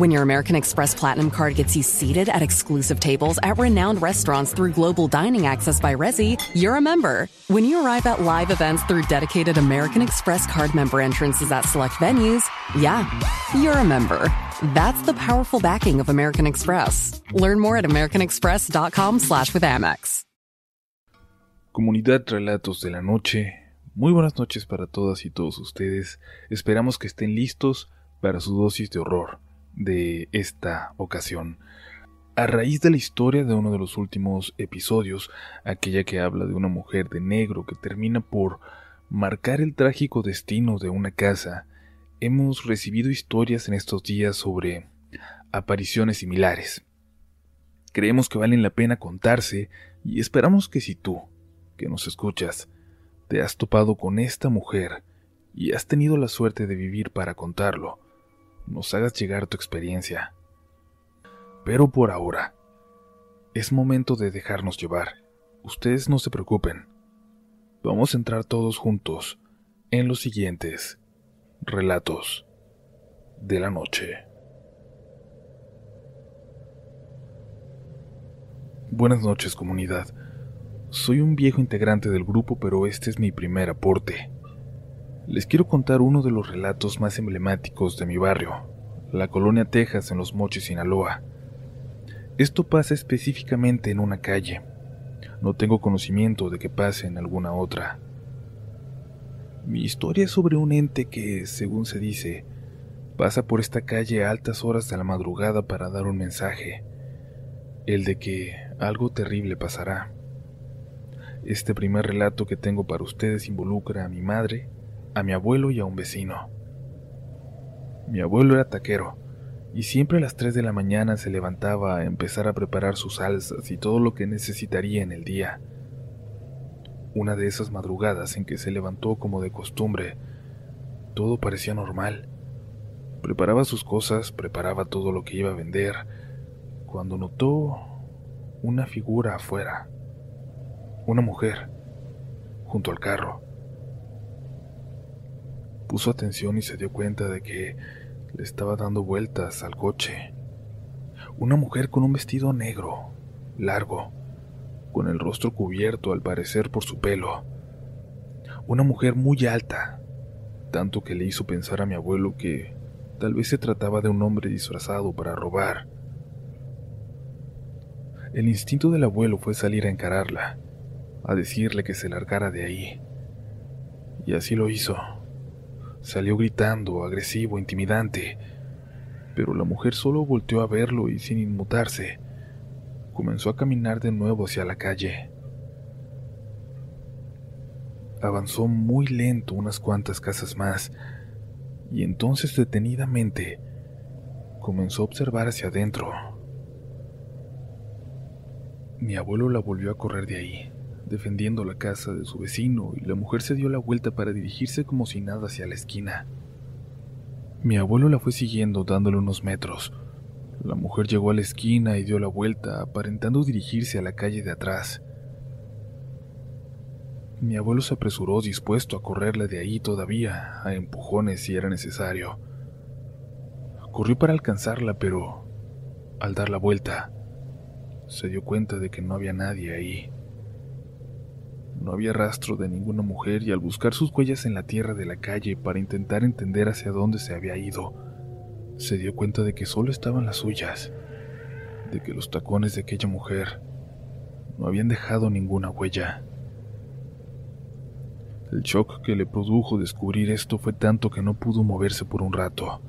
When your American Express Platinum Card gets you seated at exclusive tables at renowned restaurants through global dining access by Resi, you're a member. When you arrive at live events through dedicated American Express Card member entrances at select venues, yeah, you're a member. That's the powerful backing of American Express. Learn more at americanexpress.com slash with Amex. Comunidad Relatos de la Noche, muy buenas noches para todas y todos ustedes. Esperamos que estén listos para su dosis de horror de esta ocasión. A raíz de la historia de uno de los últimos episodios, aquella que habla de una mujer de negro que termina por marcar el trágico destino de una casa, hemos recibido historias en estos días sobre apariciones similares. Creemos que valen la pena contarse y esperamos que si tú, que nos escuchas, te has topado con esta mujer y has tenido la suerte de vivir para contarlo, nos hagas llegar tu experiencia. Pero por ahora, es momento de dejarnos llevar. Ustedes no se preocupen. Vamos a entrar todos juntos en los siguientes relatos de la noche. Buenas noches comunidad. Soy un viejo integrante del grupo, pero este es mi primer aporte les quiero contar uno de los relatos más emblemáticos de mi barrio, la colonia Texas en Los Mochis, Sinaloa. Esto pasa específicamente en una calle. No tengo conocimiento de que pase en alguna otra. Mi historia es sobre un ente que, según se dice, pasa por esta calle a altas horas de la madrugada para dar un mensaje, el de que algo terrible pasará. Este primer relato que tengo para ustedes involucra a mi madre, a mi abuelo y a un vecino. Mi abuelo era taquero, y siempre a las 3 de la mañana se levantaba a empezar a preparar sus salsas y todo lo que necesitaría en el día. Una de esas madrugadas en que se levantó como de costumbre, todo parecía normal. Preparaba sus cosas, preparaba todo lo que iba a vender, cuando notó una figura afuera, una mujer, junto al carro puso atención y se dio cuenta de que le estaba dando vueltas al coche. Una mujer con un vestido negro, largo, con el rostro cubierto al parecer por su pelo. Una mujer muy alta, tanto que le hizo pensar a mi abuelo que tal vez se trataba de un hombre disfrazado para robar. El instinto del abuelo fue salir a encararla, a decirle que se largara de ahí. Y así lo hizo. Salió gritando, agresivo, intimidante, pero la mujer solo volteó a verlo y sin inmutarse, comenzó a caminar de nuevo hacia la calle. Avanzó muy lento unas cuantas casas más, y entonces detenidamente comenzó a observar hacia adentro. Mi abuelo la volvió a correr de ahí defendiendo la casa de su vecino, y la mujer se dio la vuelta para dirigirse como si nada hacia la esquina. Mi abuelo la fue siguiendo dándole unos metros. La mujer llegó a la esquina y dio la vuelta, aparentando dirigirse a la calle de atrás. Mi abuelo se apresuró dispuesto a correrle de ahí todavía, a empujones si era necesario. Corrió para alcanzarla, pero al dar la vuelta, se dio cuenta de que no había nadie ahí. No había rastro de ninguna mujer y al buscar sus huellas en la tierra de la calle para intentar entender hacia dónde se había ido, se dio cuenta de que solo estaban las suyas, de que los tacones de aquella mujer no habían dejado ninguna huella. El shock que le produjo descubrir esto fue tanto que no pudo moverse por un rato.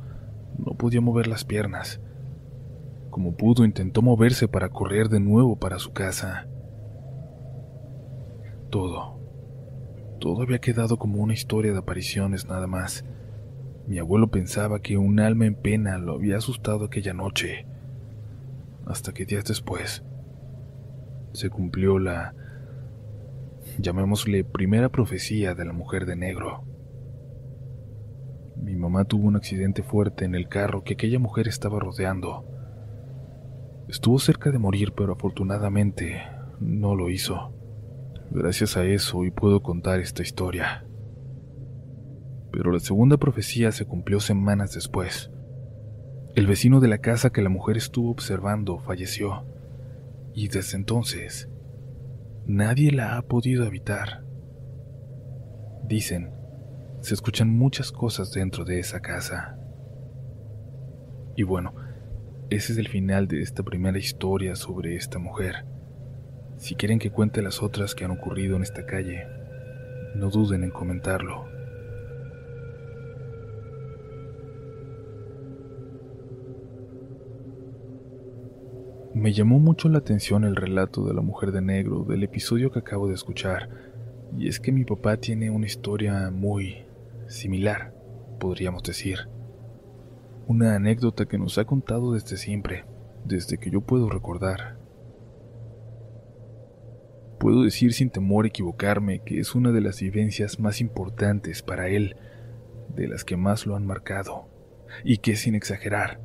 No podía mover las piernas. Como pudo, intentó moverse para correr de nuevo para su casa. Todo. Todo había quedado como una historia de apariciones nada más. Mi abuelo pensaba que un alma en pena lo había asustado aquella noche, hasta que días después se cumplió la, llamémosle, primera profecía de la mujer de negro. Mi mamá tuvo un accidente fuerte en el carro que aquella mujer estaba rodeando. Estuvo cerca de morir, pero afortunadamente no lo hizo. Gracias a eso hoy puedo contar esta historia. Pero la segunda profecía se cumplió semanas después. El vecino de la casa que la mujer estuvo observando falleció, y desde entonces nadie la ha podido habitar. Dicen, se escuchan muchas cosas dentro de esa casa. Y bueno, ese es el final de esta primera historia sobre esta mujer. Si quieren que cuente las otras que han ocurrido en esta calle, no duden en comentarlo. Me llamó mucho la atención el relato de la mujer de negro del episodio que acabo de escuchar, y es que mi papá tiene una historia muy similar, podríamos decir. Una anécdota que nos ha contado desde siempre, desde que yo puedo recordar. Puedo decir sin temor equivocarme que es una de las vivencias más importantes para él, de las que más lo han marcado, y que sin exagerar,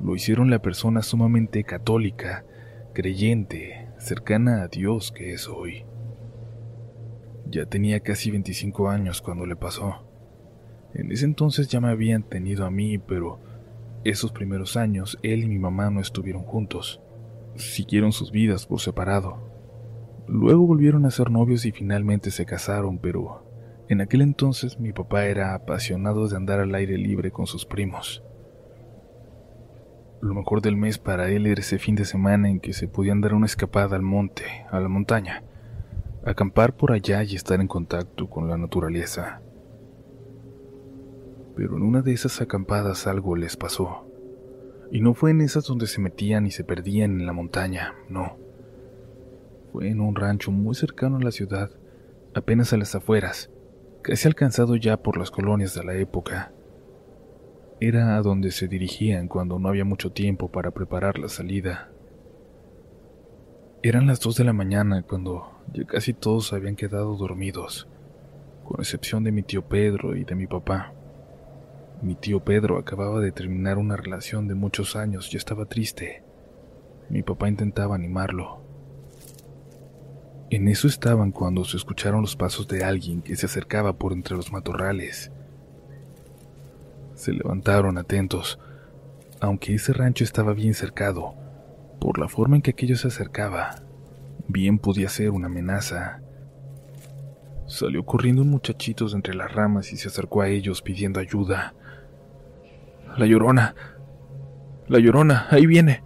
lo hicieron la persona sumamente católica, creyente, cercana a Dios que es hoy. Ya tenía casi 25 años cuando le pasó. En ese entonces ya me habían tenido a mí, pero esos primeros años él y mi mamá no estuvieron juntos. Siguieron sus vidas por separado. Luego volvieron a ser novios y finalmente se casaron, pero en aquel entonces mi papá era apasionado de andar al aire libre con sus primos. Lo mejor del mes para él era ese fin de semana en que se podían dar una escapada al monte, a la montaña, acampar por allá y estar en contacto con la naturaleza. Pero en una de esas acampadas algo les pasó. Y no fue en esas donde se metían y se perdían en la montaña, no fue en un rancho muy cercano a la ciudad, apenas a las afueras, casi alcanzado ya por las colonias de la época. Era a donde se dirigían cuando no había mucho tiempo para preparar la salida. Eran las dos de la mañana cuando ya casi todos habían quedado dormidos, con excepción de mi tío Pedro y de mi papá. Mi tío Pedro acababa de terminar una relación de muchos años y estaba triste. Mi papá intentaba animarlo. En eso estaban cuando se escucharon los pasos de alguien que se acercaba por entre los matorrales. Se levantaron atentos, aunque ese rancho estaba bien cercado, por la forma en que aquello se acercaba, bien podía ser una amenaza. Salió corriendo un muchachito entre las ramas y se acercó a ellos pidiendo ayuda. La llorona. La llorona. Ahí viene.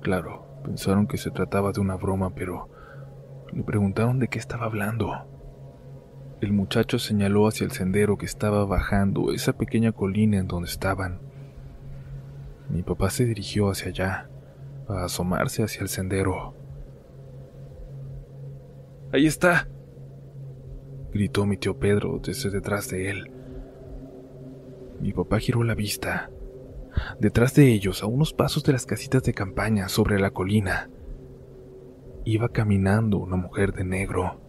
Claro, Pensaron que se trataba de una broma, pero le preguntaron de qué estaba hablando. El muchacho señaló hacia el sendero que estaba bajando esa pequeña colina en donde estaban. Mi papá se dirigió hacia allá, a asomarse hacia el sendero. Ahí está, gritó mi tío Pedro desde detrás de él. Mi papá giró la vista Detrás de ellos, a unos pasos de las casitas de campaña sobre la colina, iba caminando una mujer de negro.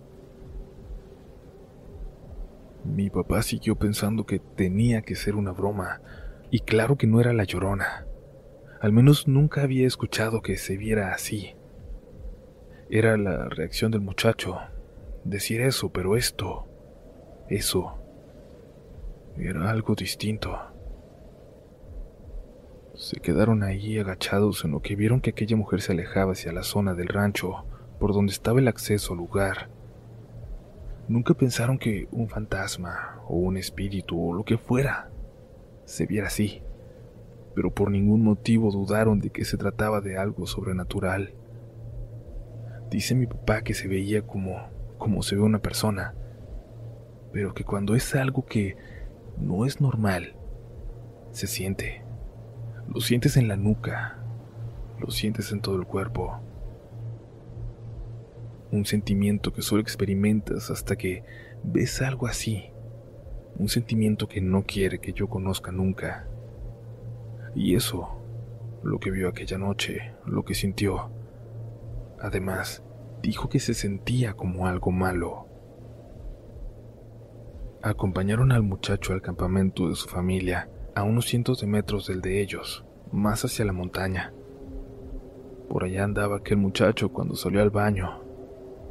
Mi papá siguió pensando que tenía que ser una broma, y claro que no era la llorona. Al menos nunca había escuchado que se viera así. Era la reacción del muchacho, decir eso, pero esto, eso, era algo distinto. Se quedaron ahí agachados en lo que vieron que aquella mujer se alejaba hacia la zona del rancho, por donde estaba el acceso al lugar. Nunca pensaron que un fantasma o un espíritu o lo que fuera se viera así, pero por ningún motivo dudaron de que se trataba de algo sobrenatural. Dice mi papá que se veía como como se ve una persona, pero que cuando es algo que no es normal, se siente. Lo sientes en la nuca, lo sientes en todo el cuerpo. Un sentimiento que solo experimentas hasta que ves algo así. Un sentimiento que no quiere que yo conozca nunca. Y eso, lo que vio aquella noche, lo que sintió. Además, dijo que se sentía como algo malo. Acompañaron al muchacho al campamento de su familia a unos cientos de metros del de ellos, más hacia la montaña. Por allá andaba aquel muchacho cuando salió al baño,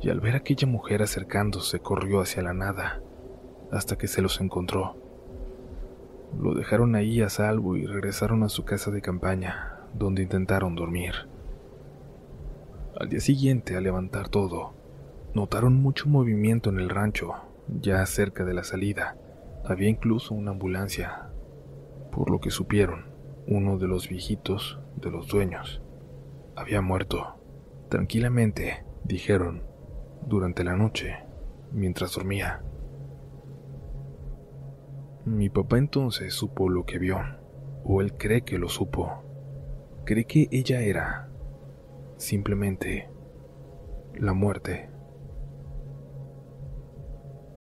y al ver a aquella mujer acercándose corrió hacia la nada, hasta que se los encontró. Lo dejaron ahí a salvo y regresaron a su casa de campaña, donde intentaron dormir. Al día siguiente, al levantar todo, notaron mucho movimiento en el rancho, ya cerca de la salida. Había incluso una ambulancia, por lo que supieron, uno de los viejitos de los dueños había muerto. Tranquilamente, dijeron, durante la noche, mientras dormía. Mi papá entonces supo lo que vio, o él cree que lo supo. Cree que ella era simplemente la muerte.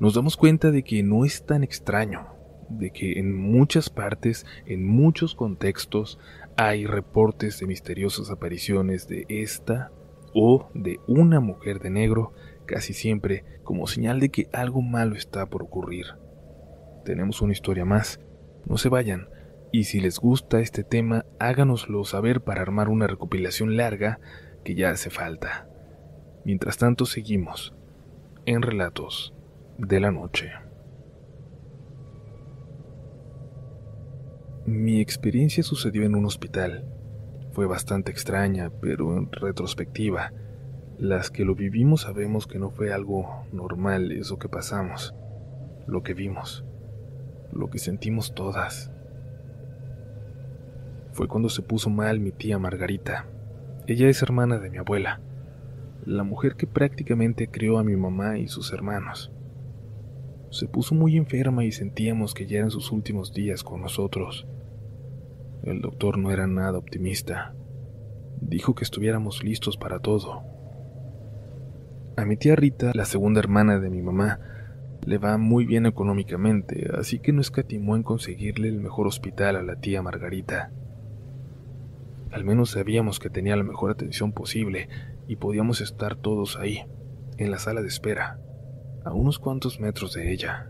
Nos damos cuenta de que no es tan extraño, de que en muchas partes, en muchos contextos, hay reportes de misteriosas apariciones de esta o de una mujer de negro, casi siempre como señal de que algo malo está por ocurrir. Tenemos una historia más, no se vayan, y si les gusta este tema, háganoslo saber para armar una recopilación larga que ya hace falta. Mientras tanto, seguimos en Relatos de la noche. Mi experiencia sucedió en un hospital. Fue bastante extraña, pero en retrospectiva, las que lo vivimos sabemos que no fue algo normal eso que pasamos, lo que vimos, lo que sentimos todas. Fue cuando se puso mal mi tía Margarita. Ella es hermana de mi abuela, la mujer que prácticamente crió a mi mamá y sus hermanos. Se puso muy enferma y sentíamos que ya eran sus últimos días con nosotros. El doctor no era nada optimista. Dijo que estuviéramos listos para todo. A mi tía Rita, la segunda hermana de mi mamá, le va muy bien económicamente, así que no escatimó en conseguirle el mejor hospital a la tía Margarita. Al menos sabíamos que tenía la mejor atención posible y podíamos estar todos ahí, en la sala de espera a unos cuantos metros de ella.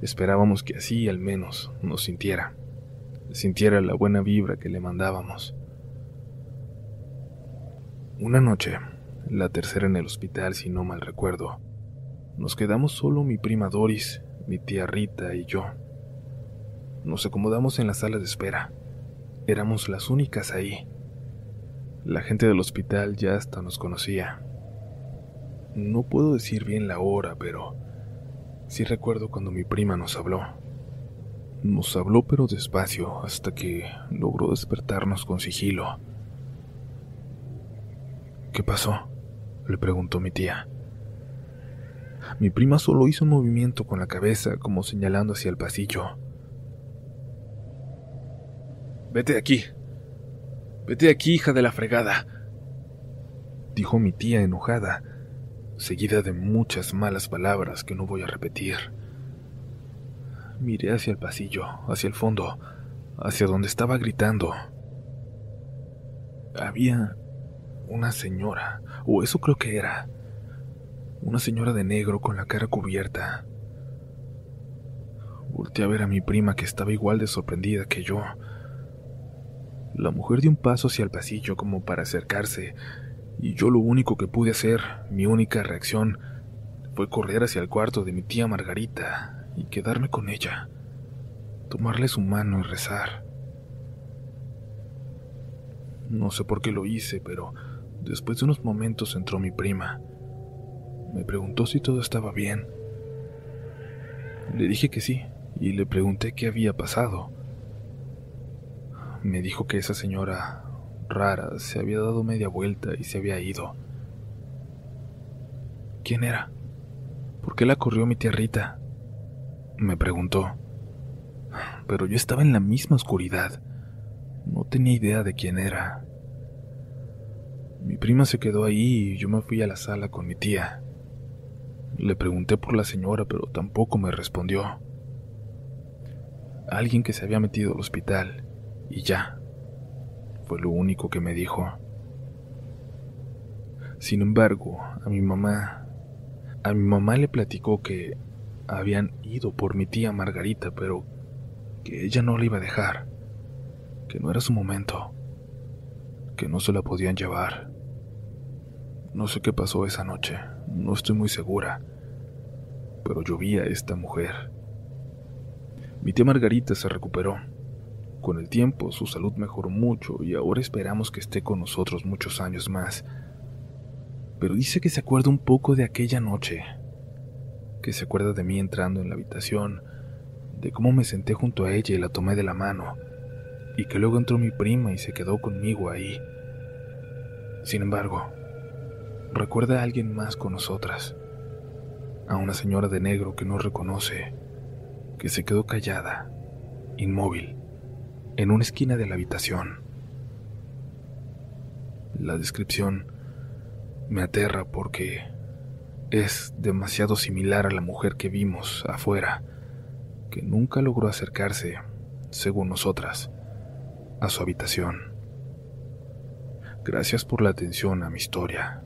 Esperábamos que así al menos nos sintiera, sintiera la buena vibra que le mandábamos. Una noche, la tercera en el hospital si no mal recuerdo, nos quedamos solo mi prima Doris, mi tía Rita y yo. Nos acomodamos en la sala de espera. Éramos las únicas ahí. La gente del hospital ya hasta nos conocía. No puedo decir bien la hora, pero sí recuerdo cuando mi prima nos habló. Nos habló pero despacio hasta que logró despertarnos con sigilo. ¿Qué pasó? le preguntó mi tía. Mi prima solo hizo un movimiento con la cabeza como señalando hacia el pasillo. Vete de aquí. Vete de aquí, hija de la fregada. Dijo mi tía enojada seguida de muchas malas palabras que no voy a repetir. Miré hacia el pasillo, hacia el fondo, hacia donde estaba gritando. Había una señora, o eso creo que era, una señora de negro con la cara cubierta. Volté a ver a mi prima que estaba igual de sorprendida que yo. La mujer dio un paso hacia el pasillo como para acercarse, y yo lo único que pude hacer, mi única reacción, fue correr hacia el cuarto de mi tía Margarita y quedarme con ella, tomarle su mano y rezar. No sé por qué lo hice, pero después de unos momentos entró mi prima. Me preguntó si todo estaba bien. Le dije que sí, y le pregunté qué había pasado. Me dijo que esa señora rara se había dado media vuelta y se había ido. ¿Quién era? ¿Por qué la corrió mi tía Rita? Me preguntó. Pero yo estaba en la misma oscuridad. No tenía idea de quién era. Mi prima se quedó ahí y yo me fui a la sala con mi tía. Le pregunté por la señora, pero tampoco me respondió. Alguien que se había metido al hospital, y ya. Fue lo único que me dijo. Sin embargo, a mi mamá, a mi mamá le platicó que habían ido por mi tía Margarita, pero que ella no la iba a dejar, que no era su momento, que no se la podían llevar. No sé qué pasó esa noche, no estoy muy segura, pero yo a esta mujer. Mi tía Margarita se recuperó. Con el tiempo su salud mejoró mucho y ahora esperamos que esté con nosotros muchos años más pero dice que se acuerda un poco de aquella noche, que se acuerda de mí entrando en la habitación, de cómo me senté junto a ella y la tomé de la mano, y que luego entró mi prima y se quedó conmigo ahí. Sin embargo, recuerda a alguien más con nosotras, a una señora de negro que no reconoce, que se quedó callada, inmóvil, en una esquina de la habitación. La descripción me aterra porque es demasiado similar a la mujer que vimos afuera, que nunca logró acercarse, según nosotras, a su habitación. Gracias por la atención a mi historia.